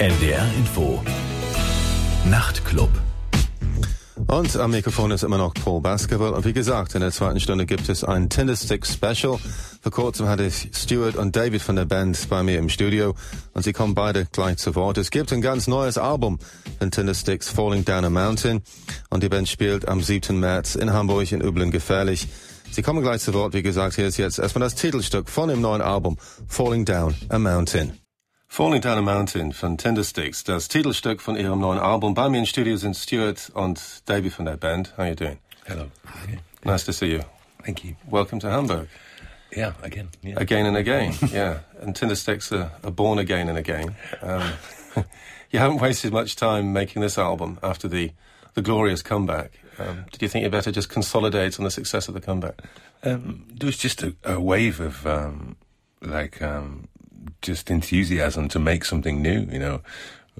NDR Info. Nachtclub. Und am Mikrofon ist immer noch Paul Basketball. Und wie gesagt, in der zweiten Stunde gibt es ein Tinderstick Special. Vor kurzem hatte ich Stuart und David von der Band bei mir im Studio und sie kommen beide gleich zu Wort. Es gibt ein ganz neues Album von Tindersticks, Falling Down a Mountain. Und die Band spielt am 7. März in Hamburg in Üblen gefährlich. Sie kommen gleich zu Wort. Wie gesagt, hier ist jetzt erstmal das Titelstück von dem neuen Album, Falling Down a Mountain. Falling Down a Mountain von Tindersticks, das Titelstück von ihrem neuen Album. Bei mir im Studio sind Stuart und David von der Band. How are you doing? Hello. Nice to see you. Thank you. Welcome to Hamburg. Yeah, again. Yeah. Again and again, yeah. And Tindersticks are, are born again and again. Um, you haven't wasted much time making this album after the, the glorious comeback. Um, did you think you'd better just consolidate on the success of the comeback? Um, there was just a, a wave of um, like um, just enthusiasm to make something new. You know,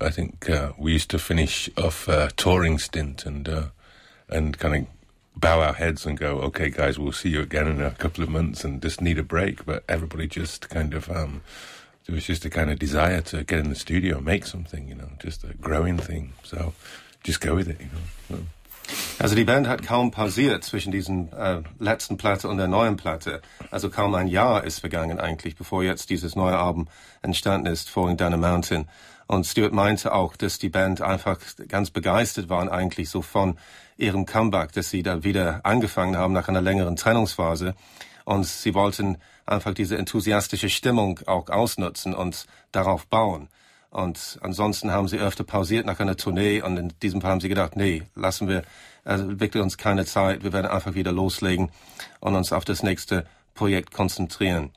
I think uh, we used to finish off a touring stint and uh, and kind of bow our heads and go, okay, guys, we'll see you again in a couple of months and just need a break. But everybody just kind of, um, there was just a kind of desire to get in the studio and make something, you know, just a growing thing. So just go with it, you know. So. Also die Band hat kaum pausiert zwischen diesen äh, letzten Platte und der neuen Platte. Also kaum ein Jahr ist vergangen eigentlich, bevor jetzt dieses neue Album entstanden ist, Falling Down a Mountain. Und Stuart meinte auch, dass die Band einfach ganz begeistert waren eigentlich so von ihrem Comeback, dass sie da wieder angefangen haben nach einer längeren Trennungsphase. Und sie wollten einfach diese enthusiastische Stimmung auch ausnutzen und darauf bauen. Und ansonsten haben sie öfter pausiert nach einer Tournee und in diesem Fall haben sie gedacht, nee, lassen wir also wirklich uns keine Zeit, wir werden einfach wieder loslegen und uns auf das nächste Projekt konzentrieren.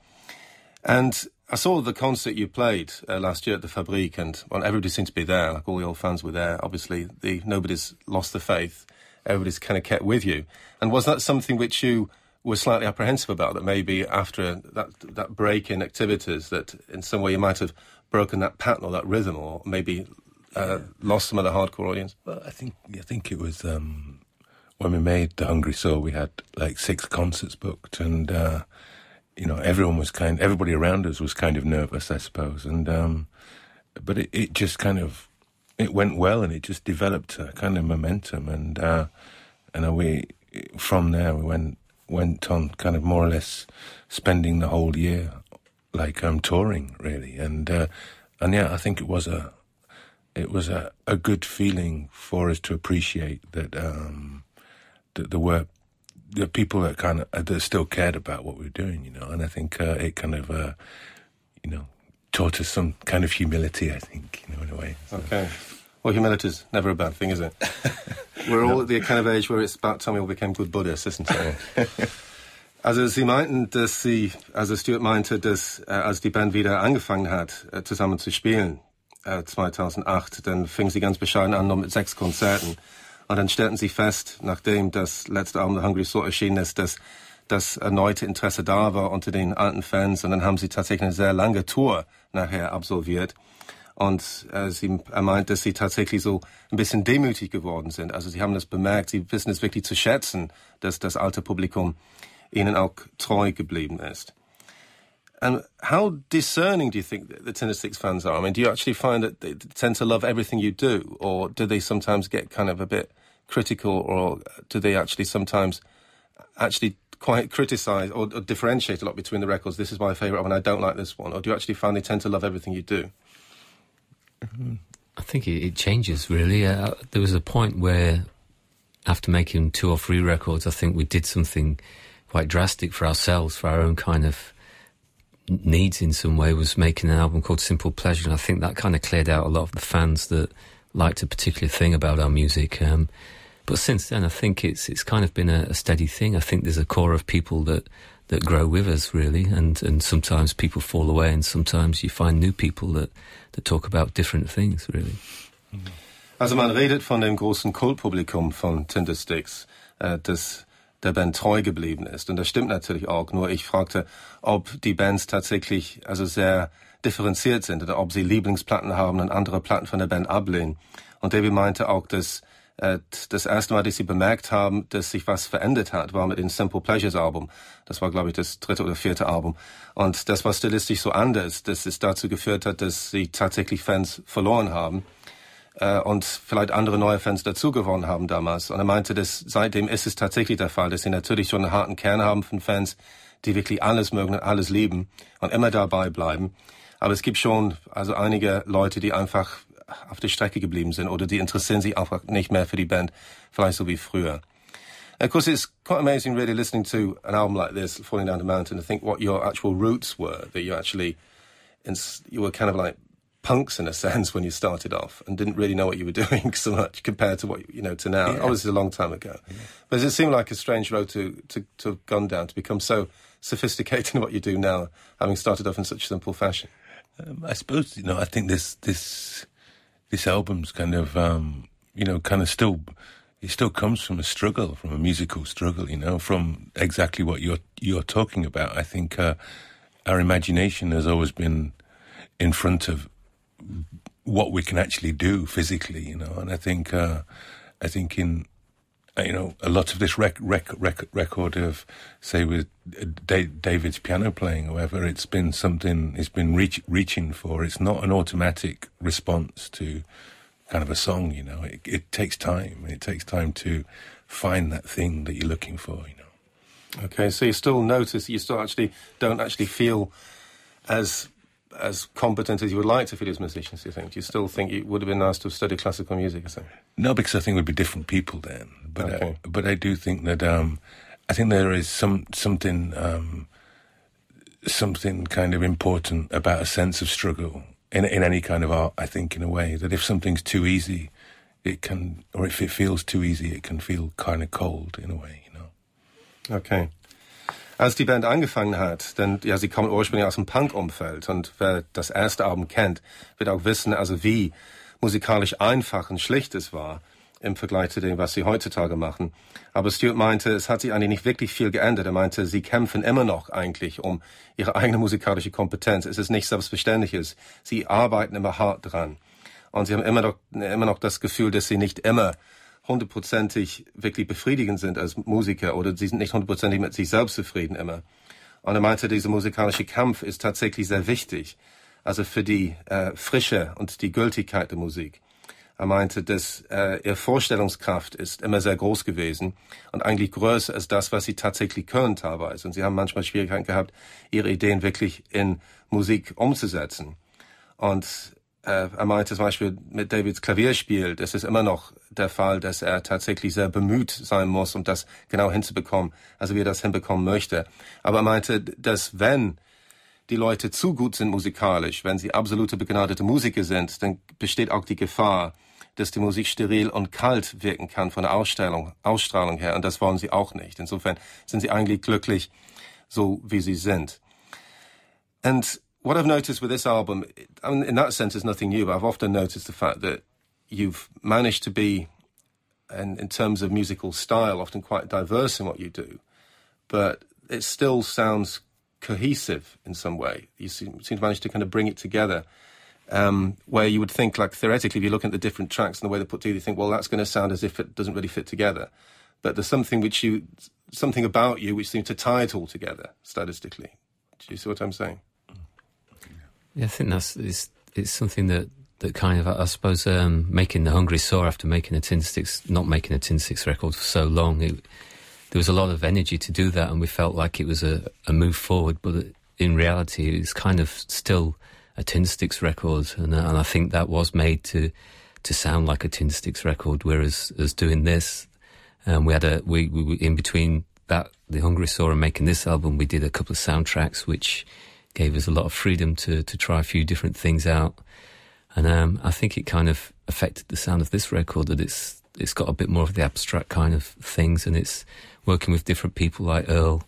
And I saw the concert you played uh, last year at the Fabrique, and well, everybody seemed to be there. Like all the old fans were there. Obviously, the, nobody's lost the faith. Everybody's kind of kept with you. And was that something which you were slightly apprehensive about? That maybe after that that break in activities, that in some way you might have broken that pattern or that rhythm, or maybe uh, yeah. lost some of the hardcore audience? Well, I think I think it was um, when we made the Hungry Saw. We had like six concerts booked, and uh, you know everyone was kind. Everybody around us was kind of nervous, I suppose, and um, but it, it just kind of it went well, and it just developed a kind of momentum, and uh, and we from there we went went on kind of more or less spending the whole year like um, touring really, and uh, and yeah, I think it was a it was a, a good feeling for us to appreciate that um, that there were the people that kind of that still cared about what we were doing, you know, and I think uh, it kind of uh, you know taught us some kind of humility. I think you know in a way. So. Okay. Well, humility is never a bad thing, is it? We're all at the kind of age where it's about time we all became good Buddhists, isn't it? Also Sie meinten, dass Sie, also Stuart meinte, dass äh, als die Band wieder angefangen hat, äh, zusammen zu spielen, äh, 2008, dann fing sie ganz bescheiden an, nur mit sechs Konzerten. Und dann stellten sie fest, nachdem das letzte Album The Hungry Soul erschienen ist, dass das erneute Interesse da war unter den alten Fans. Und dann haben sie tatsächlich eine sehr lange Tour nachher absolviert. Und äh, sie, er meint, dass sie tatsächlich so ein bisschen demütig geworden sind. Also sie haben das bemerkt, sie wissen es wirklich zu schätzen, dass das alte Publikum ihnen auch treu geblieben ist. And how discerning do you think the Tindersticks fans are? I mean, do you actually find that they tend to love everything you do, or do they sometimes get kind of a bit critical, or do they actually sometimes actually quite criticize or, or differentiate a lot between the records? This is my favorite one, I don't like this one, or do you actually find they tend to love everything you do? I think it, it changes really. Uh, there was a point where, after making two or three records, I think we did something quite drastic for ourselves, for our own kind of needs in some way, was making an album called Simple Pleasure. And I think that kind of cleared out a lot of the fans that liked a particular thing about our music. Um, but since then, I think it's it's kind of been a, a, steady thing. I think there's a core of people that that grow with us really, and and sometimes people fall away, and sometimes you find new people that that talk about different things really. Also man redet von dem großen Kultpublikum von Tindersticks, äh, das der Band treu geblieben ist. Und das stimmt natürlich auch. Nur ich fragte, ob die Bands tatsächlich also sehr differenziert sind oder ob sie Lieblingsplatten haben und andere Platten von der Band ablehnen. Und David meinte auch, dass das erste Mal, dass sie bemerkt haben, dass sich was verändert hat, war mit dem Simple Pleasures Album. Das war, glaube ich, das dritte oder vierte Album. Und das war stilistisch so anders, dass es dazu geführt hat, dass sie tatsächlich Fans verloren haben äh, und vielleicht andere neue Fans dazu gewonnen haben damals. Und er meinte, dass seitdem ist es tatsächlich der Fall, dass sie natürlich schon einen harten Kern haben von Fans, die wirklich alles mögen und alles lieben und immer dabei bleiben. Aber es gibt schon also einige Leute, die einfach auf der Strecke geblieben sind oder die interessieren sich einfach nicht mehr für die Band, vielleicht so wie früher. of course, it's quite amazing really listening to an album like this, Falling Down the Mountain, to think what your actual roots were, that you actually, you were kind of like punks in a sense when you started off and didn't really know what you were doing so much compared to what you know to now. Yeah. Obviously, a long time ago, yeah. but it seemed like a strange road to, to to have gone down to become so sophisticated in what you do now, having started off in such simple fashion? Um, I suppose you know. I think this this this album's kind of um, you know kind of still it still comes from a struggle, from a musical struggle. You know, from exactly what you're you're talking about. I think uh, our imagination has always been in front of what we can actually do physically, you know. And I think, uh, I think in, Uh, you know, a lot of this rec- rec- rec- record of, say, with uh, David's piano playing, however, it's been something it's been reach- reaching for. It's not an automatic response to kind of a song, you know. It, it takes time. It takes time to find that thing that you're looking for, you know. Okay, so you still notice you still actually don't actually feel as as competent as you would like to feel as musicians, do you think? Do you still think it would have been nice to have studied classical music or something? No, because I think we'd be different people then. But uh, okay. I, but I do think that um, I think there is some something um, something kind of important about a sense of struggle in in any kind of art. I think in a way that if something's too easy, it can, or if it feels too easy, it can feel kind of cold in a way. You know. Okay. als die Band angefangen hat, denn ja, sie kommen ursprünglich aus dem Punk-Umfeld und wer das erste Album kennt, wird auch wissen, also wie musikalisch einfach und schlicht es war im Vergleich zu dem, was sie heutzutage machen. Aber Stuart meinte, es hat sich eigentlich nicht wirklich viel geändert. Er meinte, sie kämpfen immer noch eigentlich um ihre eigene musikalische Kompetenz. Es ist nicht selbstverständliches. Sie arbeiten immer hart dran. Und sie haben immer noch, immer noch das Gefühl, dass sie nicht immer hundertprozentig wirklich befriedigend sind als Musiker oder sie sind nicht hundertprozentig mit sich selbst zufrieden immer. Und er meinte, dieser musikalische Kampf ist tatsächlich sehr wichtig, also für die äh, Frische und die Gültigkeit der Musik. Er meinte, dass äh, ihre Vorstellungskraft ist immer sehr groß gewesen und eigentlich größer als das, was sie tatsächlich können teilweise. Und sie haben manchmal Schwierigkeiten gehabt, ihre Ideen wirklich in Musik umzusetzen. Und äh, er meinte zum Beispiel mit Davids Klavierspiel, das ist immer noch der Fall, dass er tatsächlich sehr bemüht sein muss, um das genau hinzubekommen, also wie er das hinbekommen möchte. Aber er meinte, dass wenn die Leute zu gut sind musikalisch, wenn sie absolute begnadete Musiker sind, dann besteht auch die Gefahr, dass die Musik steril und kalt wirken kann von der Ausstellung, Ausstrahlung her. Und das wollen sie auch nicht. Insofern sind sie eigentlich glücklich, so wie sie sind. Und what I've noticed with this album, I in that sense, it's nothing new, but I've often noticed the fact that you've managed to be, and in terms of musical style, often quite diverse in what you do, but it still sounds cohesive in some way. You seem, seem to manage to kind of bring it together. Um, where you would think, like theoretically, if you look at the different tracks and the way they're put together, you think, well, that's going to sound as if it doesn't really fit together. But there's something which you, something about you which seems to tie it all together statistically. Do you see what I'm saying? Yeah, I think that's it's, it's something that that kind of I suppose um, making the Hungry Saw after making a Tindersticks, not making a Tindersticks record for so long, it, there was a lot of energy to do that, and we felt like it was a, a move forward. But in reality, it's kind of still a Tindersticks record, and, and I think that was made to to sound like a Tindersticks record. Whereas as doing this, um, we had a we, we in between that the Hungry Saw and making this album, we did a couple of soundtracks which gave us a lot of freedom to to try a few different things out. And um, I think it kind of affected the sound of this record that it's it's got a bit more of the abstract kind of things, and it's working with different people like Earl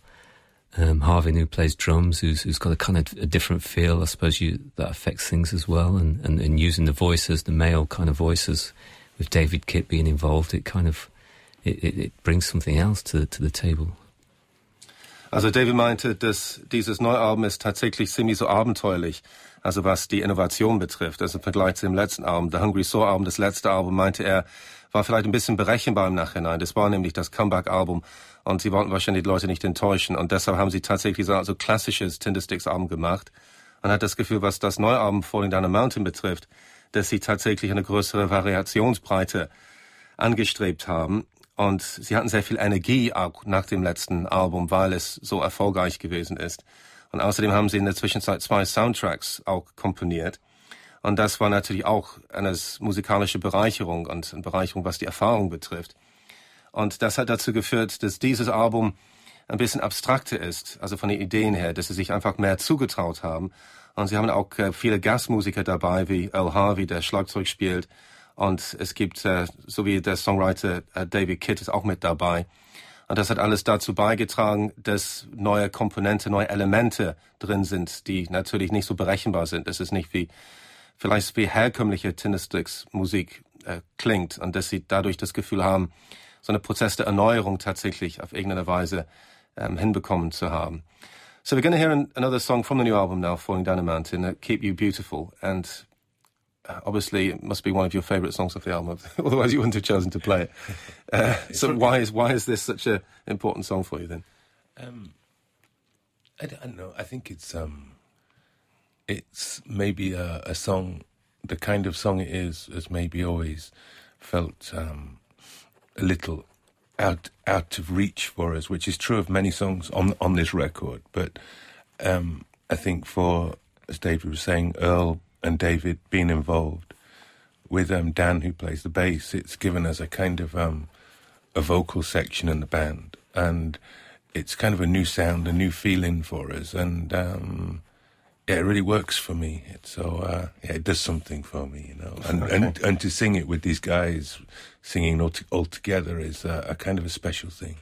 um, who plays drums, who's, who's got a kind of a different feel. I suppose you, that affects things as well, and, and, and using the voices, the male kind of voices, with David Kitt being involved, it kind of it, it, it brings something else to to the table. Also David meinte, dass dieses neue Album ist tatsächlich ziemlich so abenteuerlich. Also was die Innovation betrifft, also im Vergleich zu dem letzten Album, The Hungry Saw Album, das letzte Album, meinte er, war vielleicht ein bisschen berechenbar im Nachhinein. Das war nämlich das Comeback-Album und sie wollten wahrscheinlich die Leute nicht enttäuschen und deshalb haben sie tatsächlich so also klassisches Tindersticks-Album gemacht. Man hat das Gefühl, was das neue Album Falling Down a Mountain betrifft, dass sie tatsächlich eine größere Variationsbreite angestrebt haben. Und sie hatten sehr viel Energie auch nach dem letzten Album, weil es so erfolgreich gewesen ist. Und außerdem haben sie in der Zwischenzeit zwei Soundtracks auch komponiert. Und das war natürlich auch eine musikalische Bereicherung und eine Bereicherung, was die Erfahrung betrifft. Und das hat dazu geführt, dass dieses Album ein bisschen abstrakter ist, also von den Ideen her, dass sie sich einfach mehr zugetraut haben. Und sie haben auch äh, viele Gastmusiker dabei, wie Earl Harvey, der Schlagzeug spielt. Und es gibt, äh, so wie der Songwriter äh, David Kidd ist auch mit dabei. Und das hat alles dazu beigetragen, dass neue Komponente, neue Elemente drin sind, die natürlich nicht so berechenbar sind. Es ist nicht wie, vielleicht wie herkömmliche Tindersticks Musik äh, klingt und dass sie dadurch das Gefühl haben, so eine Prozess der Erneuerung tatsächlich auf irgendeine Weise ähm, hinbekommen zu haben. So we're going to hear an, another song from the new album now, Falling Down a Mountain, uh, Keep You Beautiful. And uh, obviously it must be one of your favourite songs off the album, otherwise you wouldn't have chosen to play it. Uh, so why is why is this such an important song for you then? Um, I, don't know. I think it's um, it's maybe a, a, song, the kind of song it is, has maybe always felt um, a little out out of reach for us, which is true of many songs on on this record. But um, I think for as David was saying, Earl and David being involved with um, Dan, who plays the bass, it's given us a kind of um, a vocal section in the band, and it's kind of a new sound, a new feeling for us, and um, yeah, it really works for me. It's so uh, yeah, it does something for me, you know, and okay. and and to sing it with these guys singing all, all together is a, a kind of a special thing.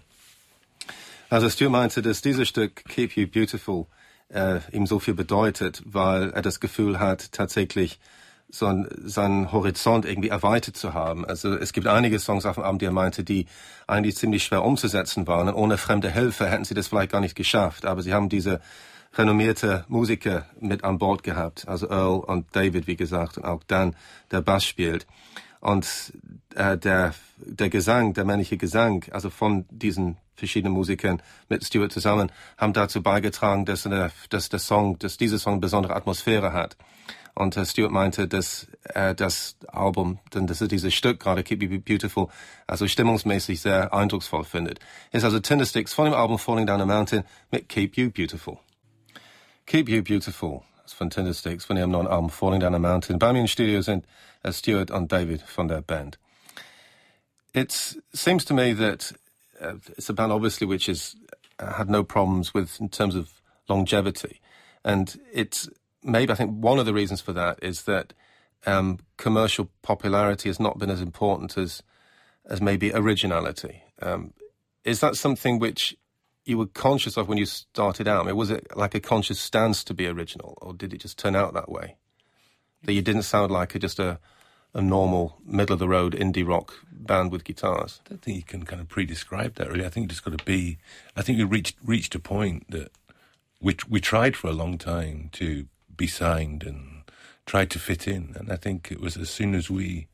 Also Stu meinte, dass dieses Stück Keep You Beautiful äh, ihm so viel bedeutet, weil er das Gefühl hat, tatsächlich so ein, seinen Horizont irgendwie erweitert zu haben. Also es gibt einige Songs auf dem Abend, die er meinte, die eigentlich ziemlich schwer umzusetzen waren. Und ohne fremde Hilfe hätten sie das vielleicht gar nicht geschafft. Aber sie haben diese renommierte Musiker mit an Bord gehabt. Also Earl und David, wie gesagt, und auch Dan, der Bass spielt. Und äh, der, der Gesang, der männliche Gesang, also von diesen verschiedenen Musikern mit Stuart zusammen, haben dazu beigetragen, dass, eine, dass der Song, dass dieser Song besondere Atmosphäre hat. Und äh, Stuart meinte, dass er das Album, denn das ist dieses Stück gerade Keep You Beautiful, also stimmungsmäßig sehr eindrucksvoll findet. Ist also Tindersticks von dem Album Falling Down a Mountain mit Keep You Beautiful. Keep You Beautiful von Tindersticks von ihrem neuen Album Falling Down a Mountain. Bei Studios and uh, Stuart und David von der Band. It seems to me that uh, it's a band obviously which has uh, had no problems with in terms of longevity. And it's maybe, I think one of the reasons for that is that um, commercial popularity has not been as important as, as maybe originality. Um, is that something which you were conscious of when you started out? I mean, was it like a conscious stance to be original, or did it just turn out that way? That you didn't sound like a, just a, a normal middle of the road indie rock band with guitars. I don't think you can kind of pre-describe that really. I think you just got to be. I think we reached reached a point that we we tried for a long time to be signed and tried to fit in, and I think it was as soon as we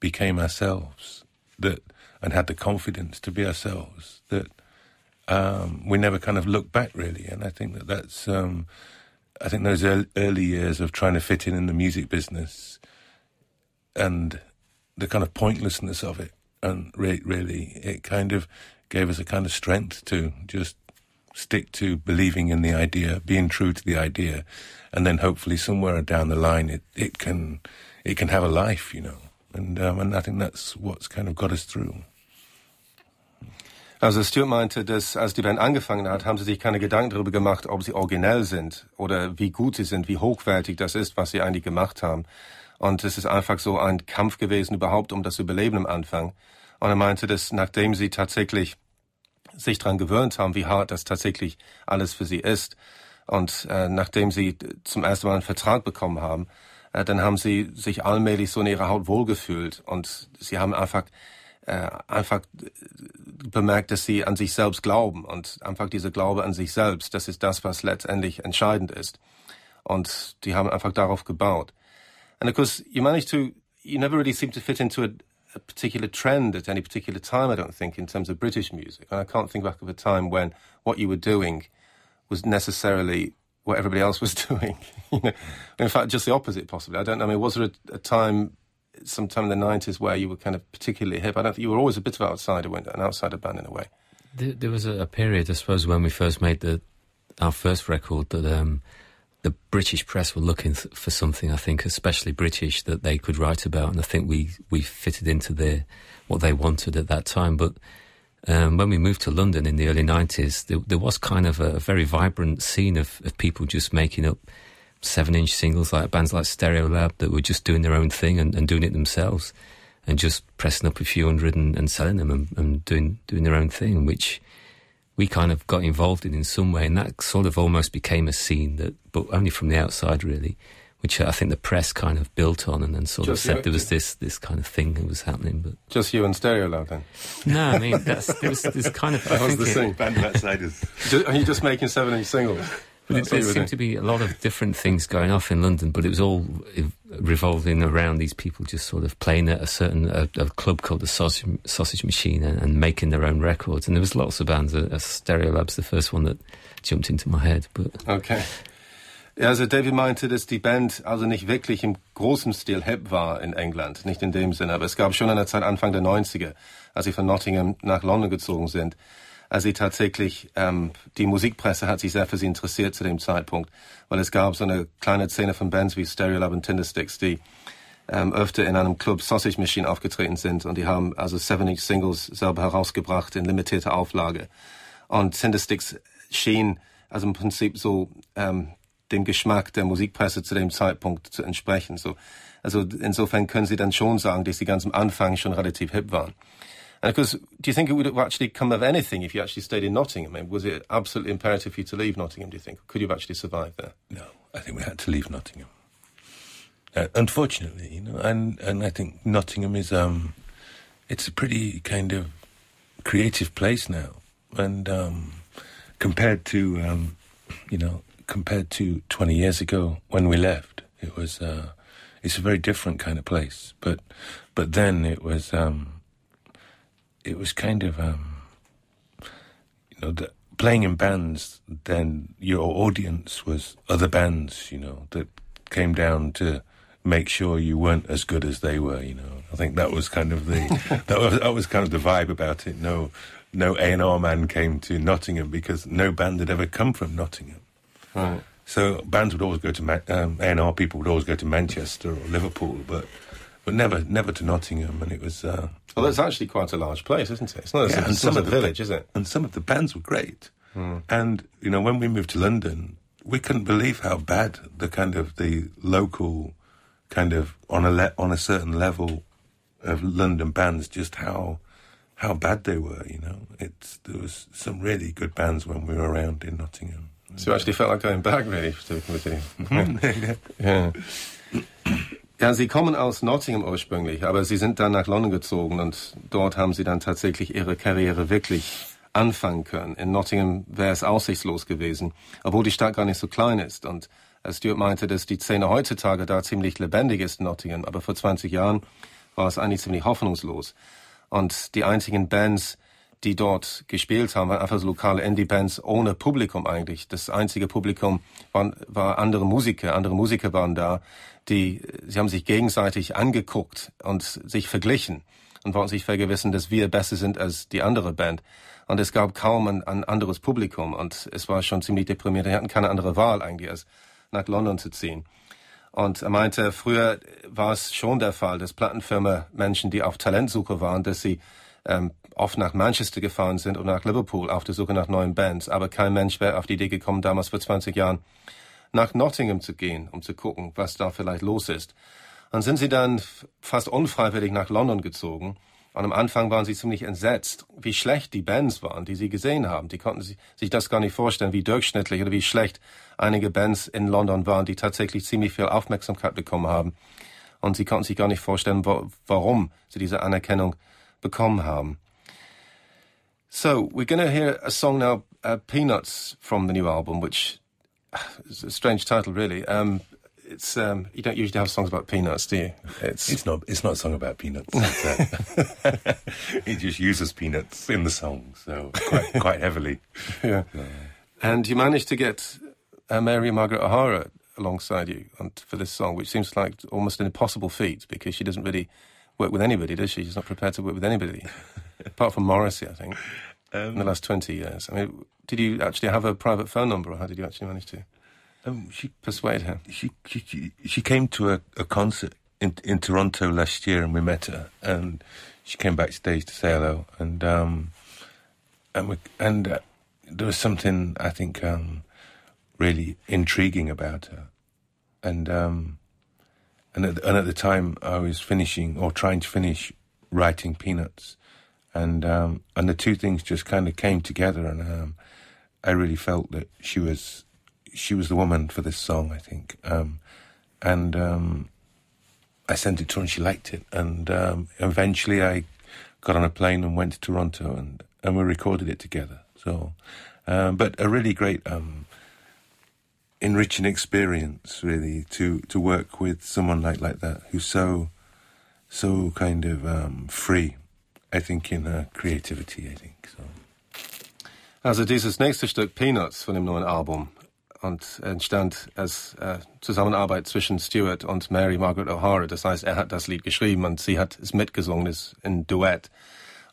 became ourselves that and had the confidence to be ourselves that um, we never kind of looked back really, and I think that that's. Um, I think those early years of trying to fit in in the music business, and the kind of pointlessness of it, and re- really, it kind of gave us a kind of strength to just stick to believing in the idea, being true to the idea, and then hopefully somewhere down the line it, it can it can have a life, you know. And um, and I think that's what's kind of got us through. Also Stuart meinte, dass als die Band angefangen hat, haben sie sich keine Gedanken darüber gemacht, ob sie originell sind oder wie gut sie sind, wie hochwertig das ist, was sie eigentlich gemacht haben. Und es ist einfach so ein Kampf gewesen überhaupt um das Überleben am Anfang. Und er meinte, dass nachdem sie tatsächlich sich daran gewöhnt haben, wie hart das tatsächlich alles für sie ist, und äh, nachdem sie zum ersten Mal einen Vertrag bekommen haben, äh, dann haben sie sich allmählich so in ihrer Haut wohlgefühlt und sie haben einfach äh, einfach äh, bemerkt, dass sie an sich selbst glauben und einfach dieser Glaube an sich selbst, das ist das, was letztendlich entscheidend ist. Und die haben einfach darauf gebaut. And of course, you managed to, you never really seem to fit into a, a particular trend at any particular time, I don't think, in terms of British music. And I can't think back of a time when what you were doing was necessarily what everybody else was doing. in fact, just the opposite, possibly. I don't know. I mean, was there a, a time, sometime in the nineties, where you were kind of particularly hip? I don't think you were always a bit of outsider, an outsider band in a way. There, there was a, period, I suppose, when we first made the our first record that um, the British press were looking th- for something. I think, especially British, that they could write about, and I think we we fitted into what they wanted at that time, but. Um, when we moved to London in the early 90s, there, there was kind of a, a, very vibrant scene of, of people just making up seven inch singles like bands like Stereolab that were just doing their own thing and, and doing it themselves and just pressing up a few hundred and, and selling them and, and, doing doing their own thing, which we kind of got involved in in some way, and that sort of almost became a scene that, but only from the outside really which I think the press kind of built on and then sort just of said you, there was this this kind of thing that was happening. But just you and Stereolab then? No, I mean that's there was this kind of. that was the thing. Band of outsiders. Are you just making seven inch singles? It, there seemed to be a lot of different things going off in London, but it was all revolving around these people just sort of playing at a certain a, a club called the Sausage, Sausage Machine and, and, making their own records. And there was lots of bands. Uh, Stereolab's the first one that jumped into my head. But okay. Also David meinte, dass die Band also nicht wirklich im großen Stil hip war in England, nicht in dem Sinne, aber es gab schon eine Zeit Anfang der 90er, als sie von Nottingham nach London gezogen sind, als sie tatsächlich, ähm, die Musikpresse hat sich sehr für sie interessiert zu dem Zeitpunkt, weil es gab so eine kleine Szene von Bands wie Stereolab und Tindersticks, die ähm, öfter in einem Club Sausage Machine aufgetreten sind und die haben also 7-Inch-Singles selber herausgebracht in limitierter Auflage. Und Tindersticks schien also im Prinzip so ähm, dem Geschmack der Musikpresse zu dem Zeitpunkt zu entsprechen. So, also insofern können Sie dann schon sagen, dass Sie ganz am Anfang schon relativ hip waren. And of course, do you think it would have actually come of anything if you actually stayed in Nottingham? I mean, was it absolutely imperative for you to leave Nottingham, do you think? Could you have actually survived there? No, I think we had to leave Nottingham. Uh, unfortunately, you know, and, and I think Nottingham is, um, it's a pretty kind of creative place now. And, um, compared to, um, you know, compared to 20 years ago when we left. It was, uh, it's a very different kind of place. But, but then it was, um, it was kind of, um, you know, the, playing in bands, then your audience was other bands, you know, that came down to make sure you weren't as good as they were, you know. I think that was kind of the, that was, that was kind of the vibe about it. No, no A&R man came to Nottingham because no band had ever come from Nottingham. Right. So bands would always go to Man- um, A&R people would always go to Manchester or Liverpool, but but never never to Nottingham, and it was. Uh, well, it's actually quite a large place, isn't it? It's not, yeah, it's, a village, is it? And some of the bands were great. Mm. And you know, when we moved to London, we couldn't believe how bad the kind of the local, kind of on a le- on a certain level of London bands, just how how bad they were. You know, it's there was some really good bands when we were around in Nottingham. So you actually felt like going back, really, with you. ja. ja, Sie kommen aus Nottingham ursprünglich, aber Sie sind dann nach London gezogen und dort haben Sie dann tatsächlich Ihre Karriere wirklich anfangen können. In Nottingham wäre es aussichtslos gewesen, obwohl die Stadt gar nicht so klein ist. Und Stuart meinte, dass die Szene heutzutage da ziemlich lebendig ist in Nottingham, aber vor 20 Jahren war es eigentlich ziemlich hoffnungslos. Und die einzigen Bands, die dort gespielt haben, waren einfach so lokale Indie-Bands ohne Publikum eigentlich. Das einzige Publikum waren, war andere Musiker. Andere Musiker waren da, die, sie haben sich gegenseitig angeguckt und sich verglichen und wollten sich vergewissen, dass wir besser sind als die andere Band. Und es gab kaum ein, ein anderes Publikum und es war schon ziemlich deprimierend. Wir hatten keine andere Wahl eigentlich, als nach London zu ziehen. Und er meinte, früher war es schon der Fall, dass Plattenfirma Menschen, die auf Talentsuche waren, dass sie ähm, oft nach Manchester gefahren sind und nach Liverpool auf der Suche nach neuen Bands. Aber kein Mensch wäre auf die Idee gekommen, damals vor 20 Jahren nach Nottingham zu gehen, um zu gucken, was da vielleicht los ist. Dann sind sie dann fast unfreiwillig nach London gezogen. Und am Anfang waren sie ziemlich entsetzt, wie schlecht die Bands waren, die sie gesehen haben. Die konnten sich das gar nicht vorstellen, wie durchschnittlich oder wie schlecht einige Bands in London waren, die tatsächlich ziemlich viel Aufmerksamkeit bekommen haben. Und sie konnten sich gar nicht vorstellen, warum sie diese Anerkennung bekommen haben. So, we're going to hear a song now, uh, Peanuts, from the new album, which is a strange title, really. Um, it's um, you don't usually have songs about peanuts, do you? It's it's not it's not a song about peanuts. it just uses peanuts in the song, so quite quite heavily. Yeah. And you managed to get uh, Mary Margaret O'Hara alongside you on, for this song, which seems like almost an impossible feat because she doesn't really work with anybody, does she? She's not prepared to work with anybody, apart from Morrissey, I think, um, in the last 20 years. I mean, did you actually have a private phone number, or how did you actually manage to um, she, persuade her? She, she, she came to a, a concert in, in Toronto last year, and we met her, and she came backstage to say hello, and um, and we, and uh, there was something I think um, really intriguing about her, and um, and at, and at the time I was finishing or trying to finish writing Peanuts, and um, and the two things just kind of came together, and um, I really felt that she was she was the woman for this song, I think, um, and um, I sent it to her, and she liked it, and um, eventually I got on a plane and went to Toronto, and and we recorded it together. So, um, but a really great enriching experience, really, to, to work with someone like, like that who's so, so kind of free, I think, in her creativity, I think. So. Also dieses nächste Stück Peanuts von dem neuen Album und entstand als äh, Zusammenarbeit zwischen Stewart und Mary Margaret O'Hara. Das heißt, er hat das Lied geschrieben und sie hat es mitgesungen, ist ein Duett.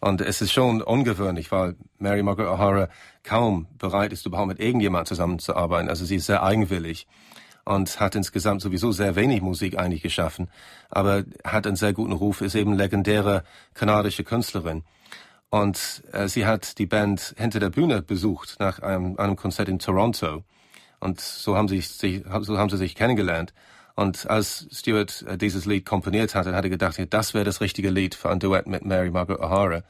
Und es ist schon ungewöhnlich, weil Mary Margaret O'Hara kaum bereit ist, überhaupt mit irgendjemand zusammenzuarbeiten. Also sie ist sehr eigenwillig und hat insgesamt sowieso sehr wenig Musik eigentlich geschaffen, aber hat einen sehr guten Ruf, ist eben legendäre kanadische Künstlerin. Und äh, sie hat die Band hinter der Bühne besucht nach einem, einem Konzert in Toronto. Und so haben, sie, sich, so haben sie sich kennengelernt. Und als Stewart äh, dieses Lied komponiert hatte, hat er gedacht, das wäre das richtige Lied für ein Duett mit Mary Margaret O'Hara.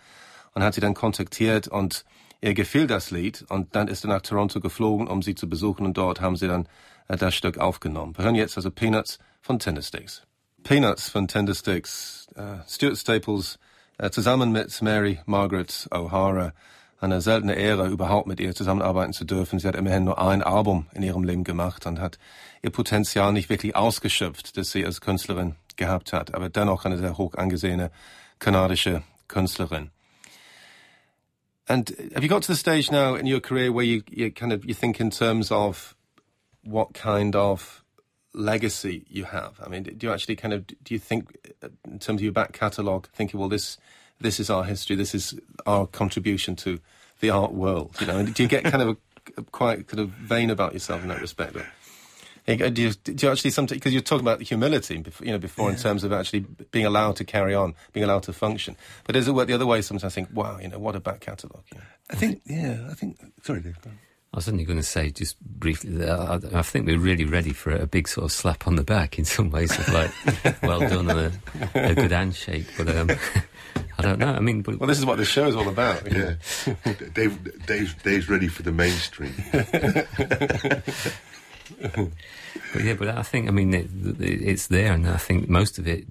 Und hat sie dann kontaktiert und ihr gefiel das Lied. Und dann ist er nach Toronto geflogen, um sie zu besuchen. Und dort haben sie dann äh, das Stück aufgenommen. Wir hören jetzt also Peanuts von Tindersticks. Peanuts von Tindersticks. Äh, Stuart Staples äh, zusammen mit Mary Margaret O'Hara eine seltene Ehre, überhaupt mit ihr zusammenarbeiten zu dürfen. Sie hat immerhin nur ein Album in ihrem Leben gemacht und hat ihr Potenzial nicht wirklich ausgeschöpft, das sie als Künstlerin gehabt hat, aber dennoch eine sehr hoch angesehene kanadische Künstlerin. And have you got to the stage now in your career where you, you kind of you think in terms of what kind of legacy you have? I mean, do you actually kind of do you think in terms of your back catalogue, thinking, well, this this is our history, this is our contribution to the art world. You know, do you get kind of a, a quite kind of vain about yourself in that respect? Do you, do you actually sometimes because you're talking about the humility, you know, before yeah. in terms of actually being allowed to carry on, being allowed to function. But does it work the other way? Sometimes I think, wow, you know, what a back catalogue. You know? I think, yeah, I think. Sorry, Dave. I was only going to say just briefly that I, I, think we're really ready for a big sort of slap on the back in some ways of like, well done and a, a good handshake. But um, I don't know. I mean, but, well, this is what the show is all about. Yeah, Dave, Dave's, Dave's ready for the mainstream. But yeah, but I think I mean it, it's there, and I think most of it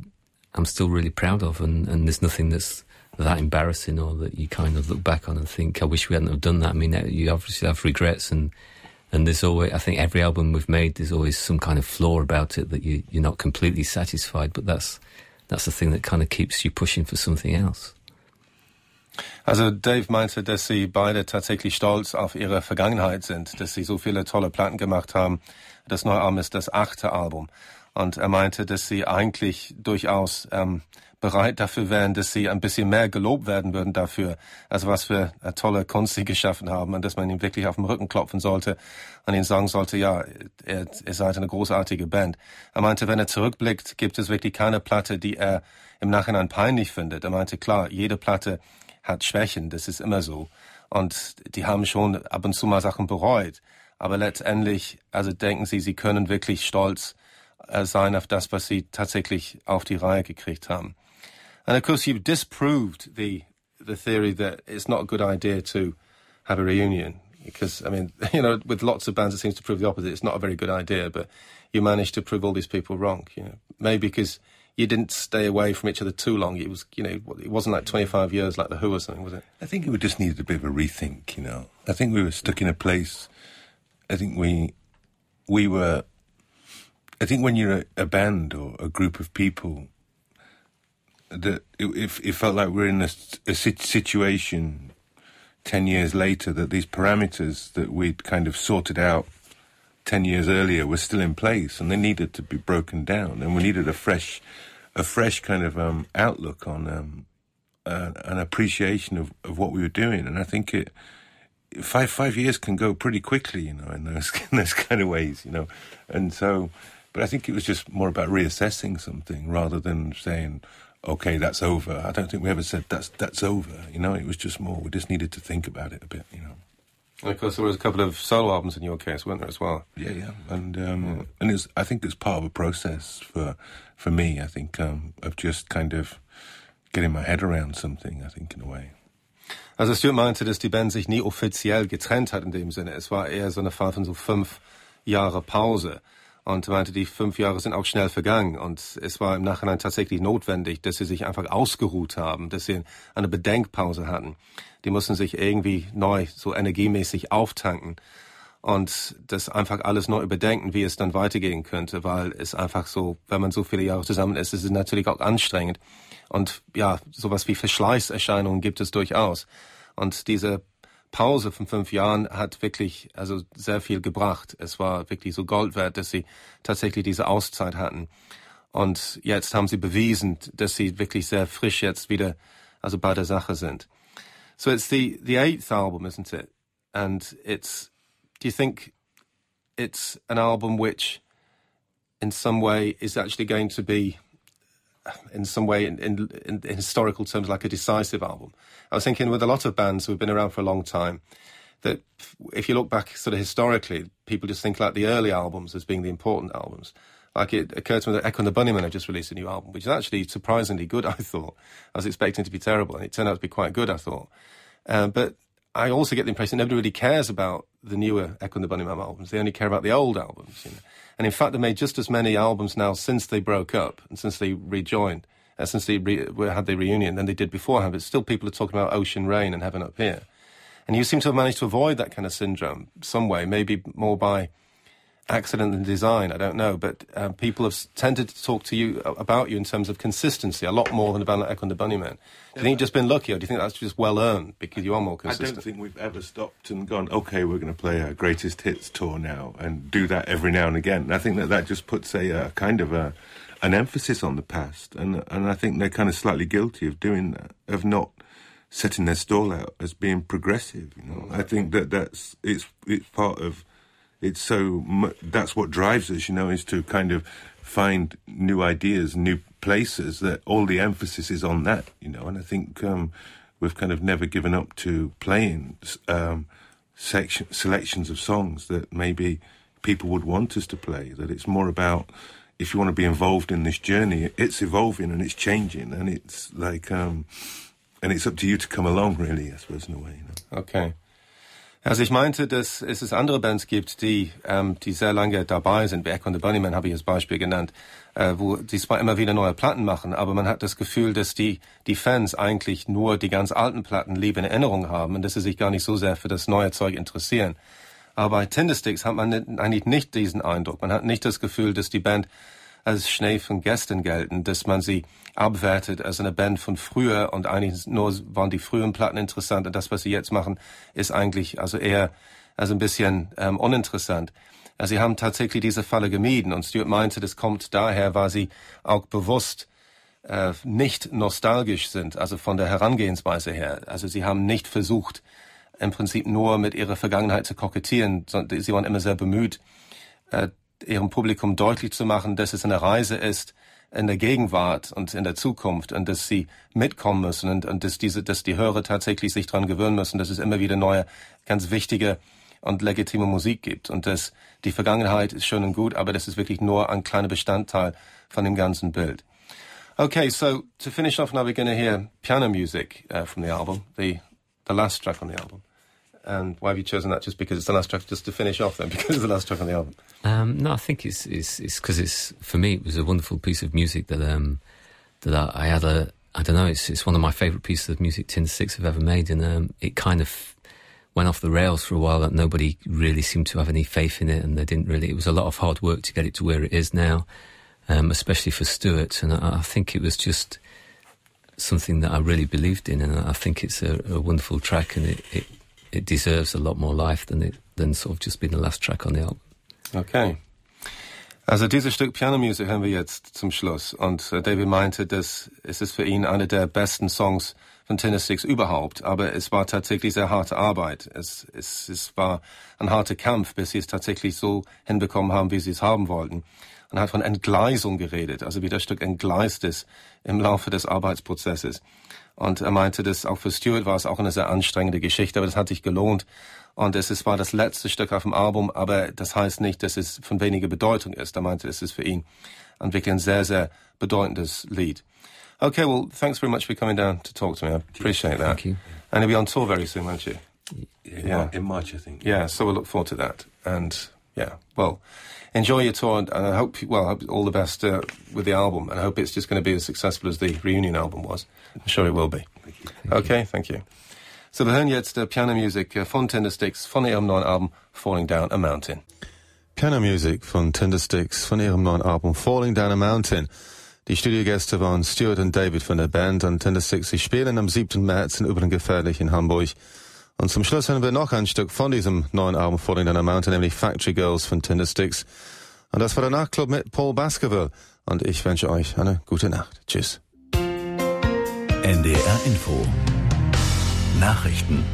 I'm still really proud of, and, and there's nothing that's that embarrassing or that you kind of look back on and think, I wish we hadn't have done that. I mean, you obviously have regrets and, and there's always, I think every album we've made, there's always some kind of flaw about it that you, you're not completely satisfied, but that's, that's the thing that kind of keeps you pushing for something else. Also Dave meinte, dass sie beide tatsächlich stolz auf ihre Vergangenheit sind, dass sie so viele tolle Platten gemacht haben. Das neue Album ist das achte Album. Und er meinte, dass sie eigentlich durchaus ähm, bereit dafür wären, dass sie ein bisschen mehr gelobt werden würden dafür, also was für eine tolle Kunst sie geschaffen haben und dass man ihm wirklich auf den Rücken klopfen sollte und ihm sagen sollte, ja, er, er seid eine großartige Band. Er meinte, wenn er zurückblickt, gibt es wirklich keine Platte, die er im Nachhinein peinlich findet. Er meinte, klar, jede Platte hat Schwächen, das ist immer so. Und die haben schon ab und zu mal Sachen bereut. Aber letztendlich, also denken sie, sie können wirklich stolz äh, sein auf das, was sie tatsächlich auf die Reihe gekriegt haben. And of course, you've disproved the the theory that it's not a good idea to have a reunion because I mean, you know, with lots of bands, it seems to prove the opposite. It's not a very good idea, but you managed to prove all these people wrong. You know, maybe because you didn't stay away from each other too long. It was, you know, it wasn't like 25 years like The Who or something, was it? I think we just needed a bit of a rethink, you know. I think we were stuck in a place. I think we we were. I think when you're a, a band or a group of people, that it, it, felt like we're in a, a situation ten years later that these parameters that we'd kind of sorted out 10 years earlier were still in place and they needed to be broken down. And we needed a fresh a fresh kind of um, outlook on um, uh, an appreciation of, of what we were doing. And I think it five five years can go pretty quickly you know in those in those kind of ways you know. And so but I think it was just more about reassessing something rather than saying okay that's over. I don't think we ever said that's that's over you know. It was just more we just needed to think about it a bit you know And of course, there was a couple of solo albums in your case, weren't there, as well? Yeah, yeah, and um, yeah. and it's I think it's part of a process for for me. I think um, of just kind of getting my head around something. I think in a way. Also Stuart meinte, dass die Band sich nie offiziell getrennt hat in dem Sinne. Es war eher so eine Phase von so fünf Jahre Pause und meinte, die fünf Jahre sind auch schnell vergangen. Und es war im Nachhinein tatsächlich notwendig, dass sie sich einfach ausgeruht haben, dass sie eine Bedenkpause hatten. Die mussten sich irgendwie neu so energiemäßig auftanken und das einfach alles neu überdenken, wie es dann weitergehen könnte, weil es einfach so, wenn man so viele Jahre zusammen ist, ist es natürlich auch anstrengend. Und ja, sowas wie Verschleißerscheinungen gibt es durchaus. Und diese Pause von fünf Jahren hat wirklich also sehr viel gebracht. Es war wirklich so Gold wert, dass sie tatsächlich diese Auszeit hatten. Und jetzt haben sie bewiesen, dass sie wirklich sehr frisch jetzt wieder also bei der Sache sind. So it's the the eighth album, isn't it? And it's do you think it's an album which in some way is actually going to be in some way, in, in, in, historical terms, like a decisive album. I was thinking with a lot of bands who have been around for a long time, that if you look back sort of historically, people just think like the early albums as being the important albums. Like it occurred to me that Echo and the Bunnymen have just released a new album, which is actually surprisingly good, I thought. I was expecting to be terrible, and it turned out to be quite good, I thought. Uh, but I also get the impression nobody really cares about the newer Echo and the Bunnymen albums. They only care about the old albums. You know? And in fact, they made just as many albums now since they broke up and since they rejoined, uh, since they re- had their reunion than they did beforehand. But still, people are talking about Ocean Rain and Heaven Up Here. And you seem to have managed to avoid that kind of syndrome some way, maybe more by accident than design, I don't know, but um, people have tended to talk to you uh, about you in terms of consistency a lot more than about like Echo and the Bunnymen. Do you think you've just been lucky, or do you think that's just well earned because you are more consistent? I don't think we've ever stopped and gone, okay, we're going to play our greatest hits tour now and do that every now and again. I think that that just puts a, a kind of a an emphasis on the past, and and I think they're kind of slightly guilty of doing that, of not setting their stall out as being progressive. You know, I think that that's it's it's part of it's so that's what drives us, you know, is to kind of find new ideas, new places. That all the emphasis is on that, you know, and I think um, we've kind of never given up to playing um, section, selections of songs that maybe people would want us to play. That it's more about if you want to be involved in this journey, it's evolving and it's changing, and it's like, um, and it's up to you to come along, really. I suppose in a way. You know? Okay. Also ich meinte, dass es andere Bands gibt, die, ähm, die sehr lange dabei sind. Echo and the Bunnymen habe ich als Beispiel genannt, äh, wo die zwar immer wieder neue Platten machen, aber man hat das Gefühl, dass die, die Fans eigentlich nur die ganz alten Platten lieb in Erinnerung haben und dass sie sich gar nicht so sehr für das neue Zeug interessieren. Aber bei Tindersticks hat man eigentlich nicht diesen Eindruck. Man hat nicht das Gefühl, dass die Band als Schnee von gestern gelten, dass man sie abwertet als eine Band von früher und eigentlich nur waren die frühen Platten interessant und das, was sie jetzt machen, ist eigentlich also eher also ein bisschen ähm, uninteressant. Also sie haben tatsächlich diese Falle gemieden und Stuart meinte, das kommt daher, weil sie auch bewusst äh, nicht nostalgisch sind, also von der Herangehensweise her. Also sie haben nicht versucht, im Prinzip nur mit ihrer Vergangenheit zu kokettieren, sondern sie waren immer sehr bemüht, äh, ihrem Publikum deutlich zu machen, dass es eine Reise ist in der Gegenwart und in der Zukunft und dass sie mitkommen müssen und, und dass diese, dass die Hörer tatsächlich sich dran gewöhnen müssen, dass es immer wieder neue, ganz wichtige und legitime Musik gibt und dass die Vergangenheit ist schön und gut, aber das ist wirklich nur ein kleiner Bestandteil von dem ganzen Bild. Okay, so to finish off now, we're to hear piano music uh, from the album, the the last track on the album. And why have you chosen that? Just because it's the last track, just to finish off then, because it's the last track on the album? Um, no, I think it's it's it's because it's for me it was a wonderful piece of music that um that I, I had a I don't know it's it's one of my favourite pieces of music Tindersticks have ever made, and um, it kind of went off the rails for a while that nobody really seemed to have any faith in it, and they didn't really. It was a lot of hard work to get it to where it is now, um, especially for Stuart, and I, I think it was just something that I really believed in, and I think it's a, a wonderful track, and it, it, it deserves a lot more life than it than sort of just being the last track on the album. Okay. Also dieses Stück Pianomusik hören wir jetzt zum Schluss. Und äh, David meinte, dass es ist für ihn einer der besten Songs von Tennis Sticks überhaupt. Aber es war tatsächlich sehr harte Arbeit. Es, es, es war ein harter Kampf, bis sie es tatsächlich so hinbekommen haben, wie sie es haben wollten. Und hat von Entgleisung geredet, also wie das Stück entgleist ist im Laufe des Arbeitsprozesses. Und er meinte, dass auch für Stuart war es auch eine sehr anstrengende Geschichte, aber das hat sich gelohnt. Und es ist, war das letzte Stück auf dem Album, aber das heißt nicht, dass es von weniger Bedeutung ist. Er meinte, es ist für ihn ein wirklich ein sehr, sehr bedeutendes Lied. Okay, well, thanks very much for coming down to talk to me. I appreciate that. Thank you. And you'll be on tour very soon, won't you? In, Yeah. In March, I think. Yeah, so we'll look forward to that. And yeah, well, enjoy your tour, and I hope, well, I hope all the best uh, with the album, and I hope it's just going to be as successful as the reunion album was. I'm sure it will be. okay, thank you. So wir hören jetzt äh, Pianomusik äh, von Tender Sticks von ihrem neuen Album Falling Down a Mountain. Pianomusik von Tender Sticks von ihrem neuen Album Falling Down a Mountain. Die Studiogäste waren Stuart und David von der Band und Tender Sticks. Sie spielen am 7. März in Übergefährlich in Hamburg. Und zum Schluss hören wir noch ein Stück von diesem neuen Album Falling Down a Mountain, nämlich Factory Girls von Tender Sticks. Und das war der Nachtclub mit Paul Baskerville. Und ich wünsche euch eine gute Nacht. Tschüss. NDR Info Nachrichten